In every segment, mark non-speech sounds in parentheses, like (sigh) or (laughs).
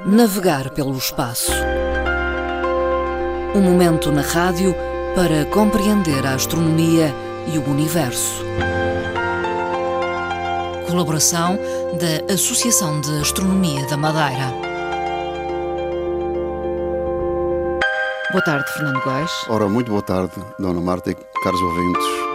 Navegar pelo espaço. Um momento na rádio para compreender a astronomia e o universo. Colaboração da Associação de Astronomia da Madeira. Boa tarde, Fernando Góes. Ora, muito boa tarde, Dona Marta e caros ouvintes.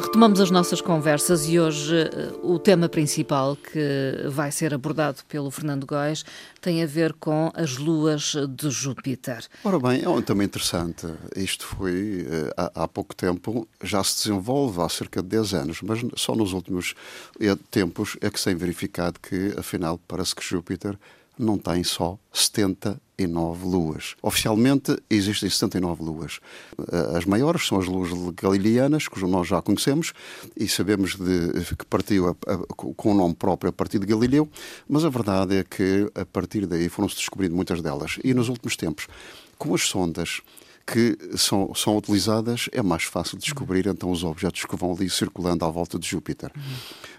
Retomamos as nossas conversas e hoje uh, o tema principal que vai ser abordado pelo Fernando Góes tem a ver com as luas de Júpiter. Ora bem, é um tema interessante. Isto foi uh, há, há, pouco tempo, já se desenvolve há cerca de 10 anos, mas só nos últimos uh, tempos é que se tem verificado que, afinal, parece que Júpiter não tem só 79 luas. Oficialmente existem 79 luas. Eh, as maiores são as luas galileanas, que nós já conhecemos e sabemos de, que partiu a, a, com o nome próprio a partir de Galileu, mas a verdade é que a partir daí foram-se descobrindo muitas delas. E nos últimos tempos, com as sondas que são, são utilizadas, é mais fácil descobrir então os objetos que vão ali circulando à volta de Júpiter.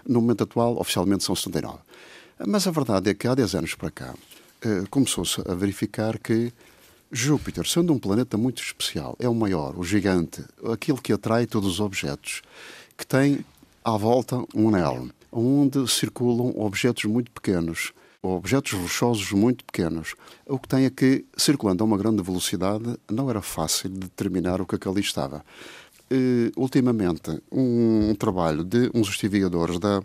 No momento atual, oficialmente são 79. Mas a verdade é que há 10 anos para cá eh, começou-se a verificar que Júpiter, sendo um planeta muito especial, é o maior, o gigante, aquele que atrai todos os objetos, que tem à volta um anel, onde circulam objetos muito pequenos, objetos rochosos muito pequenos. O que tem é que, circulando a uma grande velocidade, não era fácil determinar o que, é ali estava uh, ultimamente um, um, trabalho de uns investigadores da,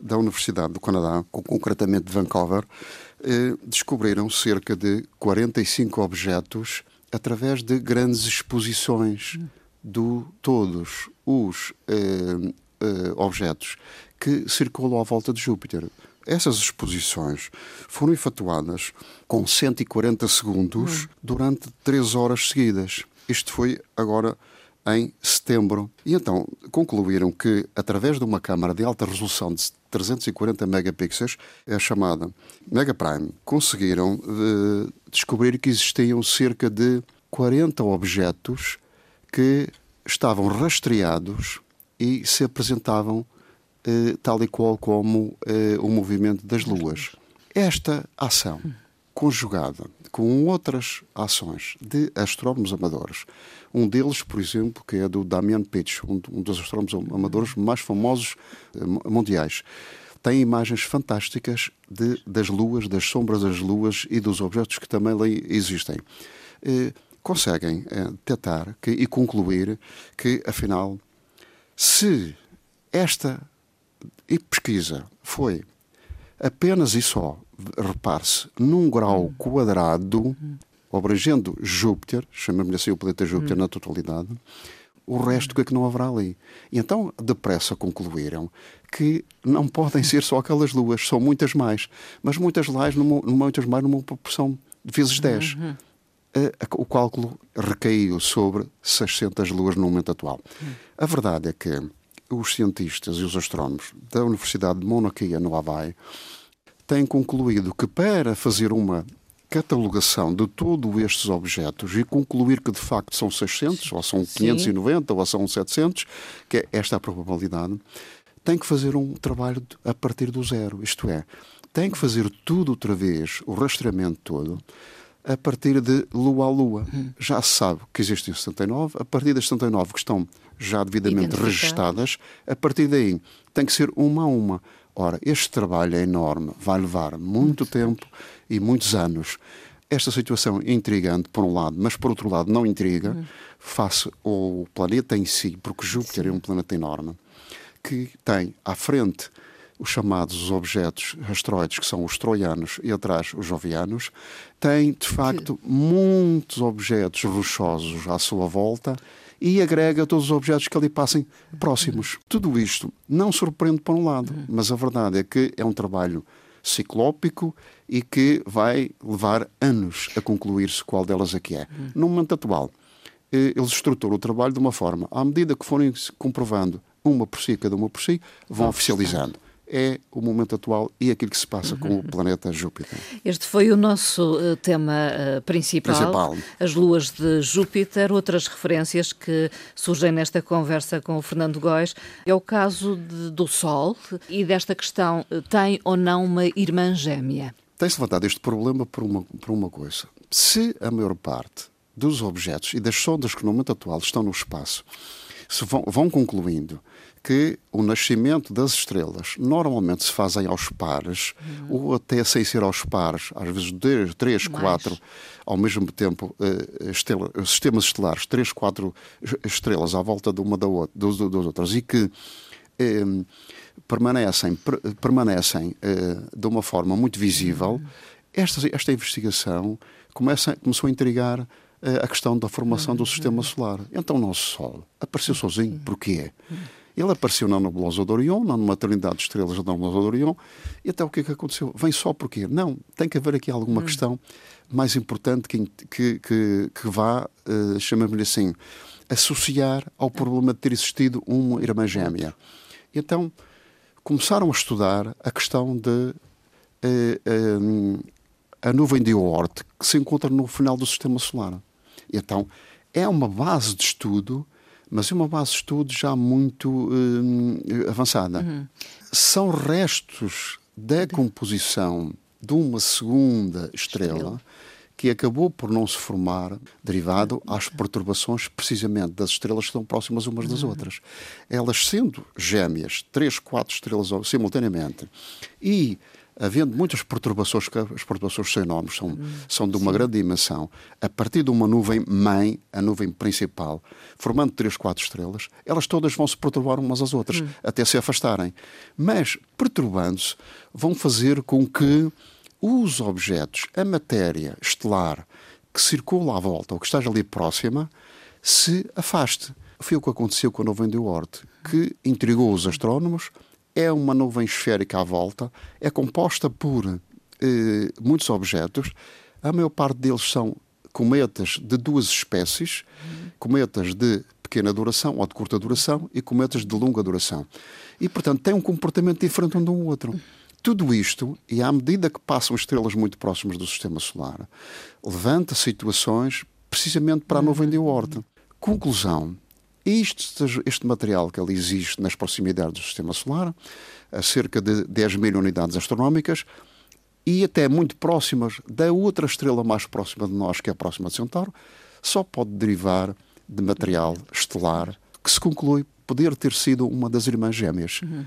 da Universidade do Canadá, concretamente de Vancouver, uh, descobriram cerca de 45 objetos através de grandes exposições de todos os uh, objetos que circulam à volta de Júpiter. Essas exposições foram efetuadas com 140 segundos hum. durante 3 horas seguidas. Isto foi agora em setembro. E então concluíram que, através de uma câmara de alta resolução de 340 megapixels, a chamada Megaprime, conseguiram uh, descobrir que existiam cerca de 40 objetos que estavam rastreados e se apresentavam uh, tal e qual como uh, o movimento das luas. Esta ação, conjugada com outras ações de astrónomos amadores, um deles, por exemplo, que é do Damian Pitch, um, dos astrónomos amadores mais famosos eh, mundiais. Tem imagens fantásticas de, das luas, das sombras das luas e dos objetos que também ali existem. Eh, conseguem eh, detectar que, e concluir que, afinal, se esta pesquisa foi apenas e só, repare-se, num grau quadrado, abrangendo Júpiter, chamamos-lhe assim o planeta Júpiter na totalidade, o resto que é que não haverá ali. E então, depressa concluíram que não podem ser só aquelas luas, são muitas mais, mas muitas mais numa, muitas mais numa proporção de vezes 10. Uhum. o cálculo recaiu sobre 600 luas no momento atual. A verdade é que os cientistas e os astrónomos da Universidade de Mauna Kea, no Havaí, têm concluído que para fazer uma catalogação de todos estes objetos e concluir que de facto são 600, ou são 590, Sim. ou são 700, que é esta a probabilidade, tem que fazer um trabalho a partir do zero. Isto é, tem que fazer tudo outra vez, o rastreamento todo, a partir de lua a lua. Hum. Já se sabe que existem 79, a partir das 79 que estão já devidamente registadas, a partir daí tem que ser uma a uma. Ora, este trabalho é enorme, vai levar muito tempo e muitos anos. Esta situação é intrigante, por um lado, mas por outro lado não intriga, uhum. face ao planeta em si, porque Júpiter é um planeta enorme, que tem à frente os chamados objetos asteroides, que são os troianos, e atrás os jovianos, tem, de facto, muitos objetos rochosos à sua volta e agrega todos os objetos que ali passem próximos. Tudo isto não surpreende por um lado, mas a verdade é que é um trabalho ciclópico e que vai levar anos a concluir-se qual delas é que é. No momento atual, eh, eles estruturam o trabalho de uma forma, à medida que forem comprovando uma por si, cada uma por si, vão oficializando é o momento atual e aquilo que se passa com o uhum. planeta Júpiter. Este foi o nosso uh, tema uh, principal, principal, as luas de Júpiter. Outras referências que surgem nesta conversa com o Fernando Góes é o caso de, do Sol e desta questão: tem ou não uma irmã gêmea? tem-se levantado este problema por uma, por uma coisa. Se a maior parte dos objetos e das sondas que no momento atual estão no espaço se vão, vão concluindo que o nascimento das estrelas normalmente se fazem aos pares, uhum. ou até sem ser aos pares, às vezes dois, três, Mais. quatro, ao mesmo tempo, uh, estrela, sistemas estelares, três, quatro estrelas à volta de uma da outra, das, das outras, e que uh, permanecem, per, permanecem uh, de uma forma muito visível, uhum. esta, esta investigação começa, começou a intrigar a questão da formação do sistema solar. Então, o nosso Sol apareceu sozinho. Porquê? Ele apareceu na nebulosa de Orion, na maternidade de estrelas da nebulosa de Orion, e até o que é que aconteceu? Vem só porquê? Não, tem que haver aqui alguma hum. questão mais importante que, que, que, que vá, uh, chamamos-lhe assim, associar ao problema de ter existido uma irmã gêmea. E então começaram a estudar a questão de uh, uh, a nuvem de Oort, que se encontra no final do sistema solar. Então, é uma base de estudo, mas é uma base de estudo já muito uh, avançada. Uhum. São restos da composição de uma segunda estrela, estrela, que acabou por não se formar derivado às perturbações precisamente das estrelas que estão próximas umas das uhum. outras. Elas sendo gêmeas, três, quatro estrelas simultaneamente, e havendo muitas perturbações, que as perturbações são enormes, são, são de uma Sim. grande dimensão, a partir de uma nuvem mãe, a nuvem principal, formando três, quatro estrelas, elas todas vão se perturbar umas às outras, hum. até se afastarem. Mas, perturbando-se, vão fazer com que os objetos, a matéria estelar que circula à volta ou que esteja ali próxima, se afaste. Foi o que aconteceu com a nuvem de Oort, que intrigou os astrónomos, é uma nuvem esférica à volta, é composta por eh, muitos objetos, a maior parte deles são cometas de duas espécies, cometas de pequena duração ou de curta duração e cometas de longa duração. E, portanto, têm um comportamento diferente um do outro. Tudo isto, e à medida que passam estrelas muito próximas do sistema solar, levanta situações precisamente para a nuvem de Oort. Conclusão: isto, este material que ali existe nas proximidades do Sistema Solar, a cerca de 10 mil unidades astronómicas, e até muito próximas da outra estrela mais próxima de nós, que é a próxima de Centauro, só pode derivar de material estelar que se conclui poder ter sido uma das irmãs gêmeas. Uhum.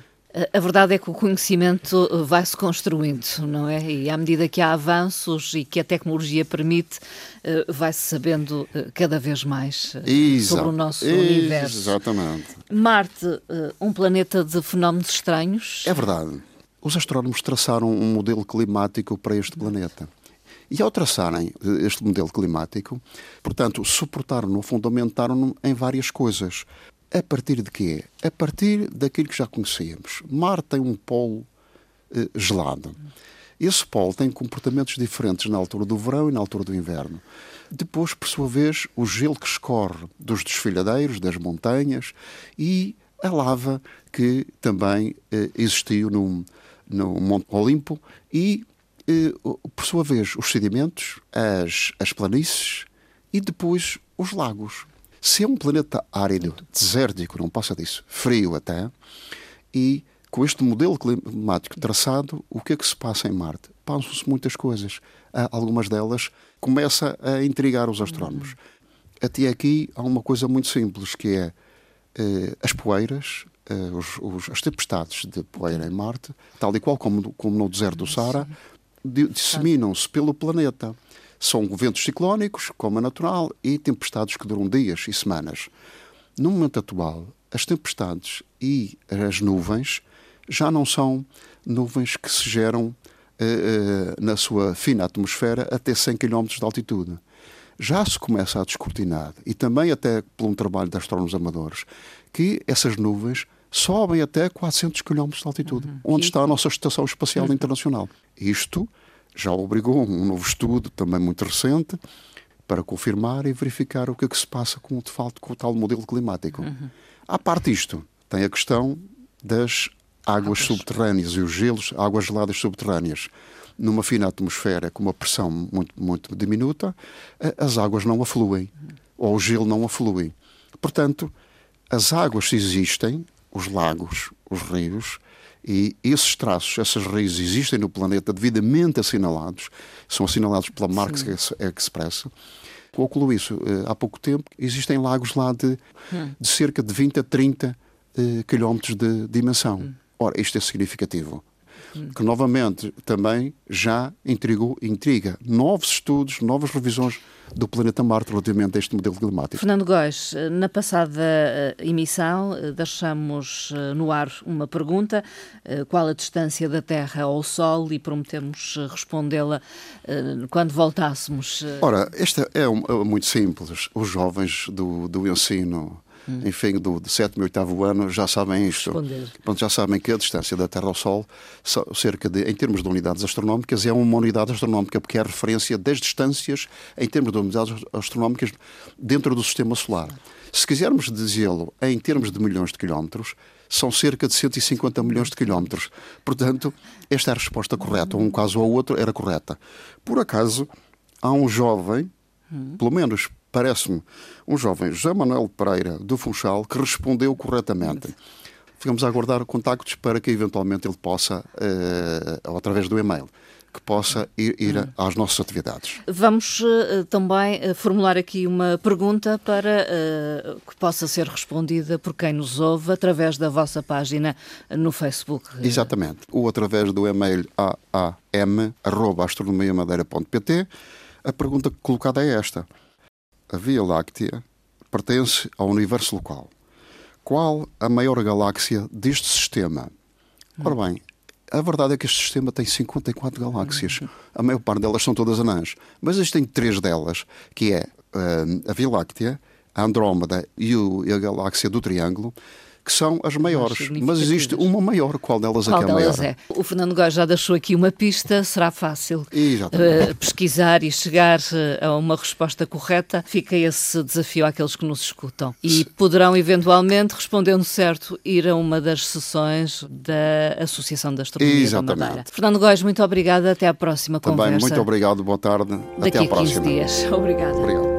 A verdade é que o conhecimento vai-se construindo, não é? E à medida que há avanços e que a tecnologia permite, eh, vai-se sabendo eh, cada vez mais eh, Exato. sobre o nosso universo. Exatamente. Marte, um planeta de fenómenos estranhos? É verdade. Os astrónomos traçaram um modelo climático para este planeta. E ao traçarem este modelo climático, portanto, suportaram-no, fundamentaram-no em várias coisas. A partir de quê? A partir daquilo que já conhecíamos. Marte tem um polo eh, gelado. Esse polo tem comportamentos diferentes na altura do verão e na altura do inverno. Depois, por sua vez, o gelo que escorre dos desfilhadeiros, das montanhas e a lava que também eh, existiu no, no Monte Olimpo e, eh, por sua vez, os sedimentos, as, as planícies e depois os lagos. Se é um planeta árido, desértico, não passa disso, frio até, e com este modelo climático traçado, o que é que se passa em Marte? Passam-se muitas coisas. Algumas delas começam a intrigar os astrónomos. Uhum. Até aqui há uma coisa muito simples, que é eh, as poeiras, eh, os, os, as tempestades de poeira em Marte, tal e qual como, como no deserto do Saara, disseminam-se pelo planeta. São ventos ciclónicos, como é natural, e tempestades que duram dias e semanas. No momento atual, as tempestades e as nuvens já não são nuvens que se geram eh, eh, na sua fina atmosfera até 100 km de altitude. Já se começa a descortinar, e também até por um trabalho de astrónomos amadores, que essas nuvens sobem até 400 km de altitude, uhum. onde está a nossa Estação Espacial uhum. Internacional. Isto já obrigou um novo estudo, também muito recente, para confirmar e verificar o que é que se passa com, de facto, com o tal modelo climático. Uhum. À parte disto, tem a questão das águas subterrâneas e os gelos, águas geladas subterrâneas. Numa fina atmosfera com uma pressão muito, muito diminuta, as águas não afluem, uhum. ou o gelo não aflui. Portanto, as águas existem, os lagos, os rios, E esses traços, essas raízes existem no planeta devidamente assinalados, são assinalados pela Marx Express. Concluo isso, eh, há pouco tempo existem lagos lá de, hum. de cerca de 20 a 30 uh, quilómetros de dimensão. Hum. Ora, isto é significativo que novamente também já intrigou, intriga novos estudos, novas revisões do planeta Marte relativamente a este modelo climático. Fernando Góes, na passada eh, emissão eh, deixamos eh, no ar uma pergunta, qual a distância da Terra ao Sol e prometemos respondê-la quando voltássemos. Ora, esta é muito simples. Os jovens do, do ensino hum. enfim, do, do sétimo e oitavo ano, já sabem isto. Pronto, já sabem que a distância da Terra ao Sol, cerca de, em termos de unidades astronómicas, é uma unidade astronómica, porque é a referência das distâncias em termos de unidades astronómicas dentro do sistema solar. Se quisermos dizê-lo em termos de milhões de quilómetros, são cerca de 150 milhões de quilómetros. Portanto, esta é a resposta correta. Um caso ou outro era correta. Por acaso, há um jovem, hum. pelo menos parece-me, um jovem José Manuel Pereira do Funchal que respondeu corretamente. Ficamos a aguardar contactos para que eventualmente ele possa, uh, ou através do e-mail, que possa ir, ir hum. às nossas atividades. Vamos uh, também uh, formular aqui uma pergunta para uh, que possa ser respondida por quem nos ouve através da vossa página no Facebook. Exatamente. Ou através do e-mail aam.astronomiamadeira.pt. A pergunta colocada é esta a Via Láctea pertence ao universo local. Qual a maior galáxia deste sistema? Ora bem, a verdade é que este sistema tem 54 galáxias. A maior parte delas são todas anãs. Mas existem três delas, que é uh, a Via Láctea, a Andrómeda e, o, e a galáxia do Triângulo, que são as maiores. Mas existe uma maior. Qual delas Qual é que é a maior? É? O Fernando Góes já deixou aqui uma pista. Será fácil uh, pesquisar e chegar uh, a uma resposta correta. Fica esse desafio àqueles que nos escutam. E poderão, eventualmente, respondendo certo, ir a uma das sessões da Associação da Astronomia Exatamente. da Madeira. Fernando Góes, muito obrigada. Até à próxima Também conversa. muito obrigado. Boa tarde. Daqui Até à próxima. Daqui a 15 dias. (laughs) Obrigada. Obrigado.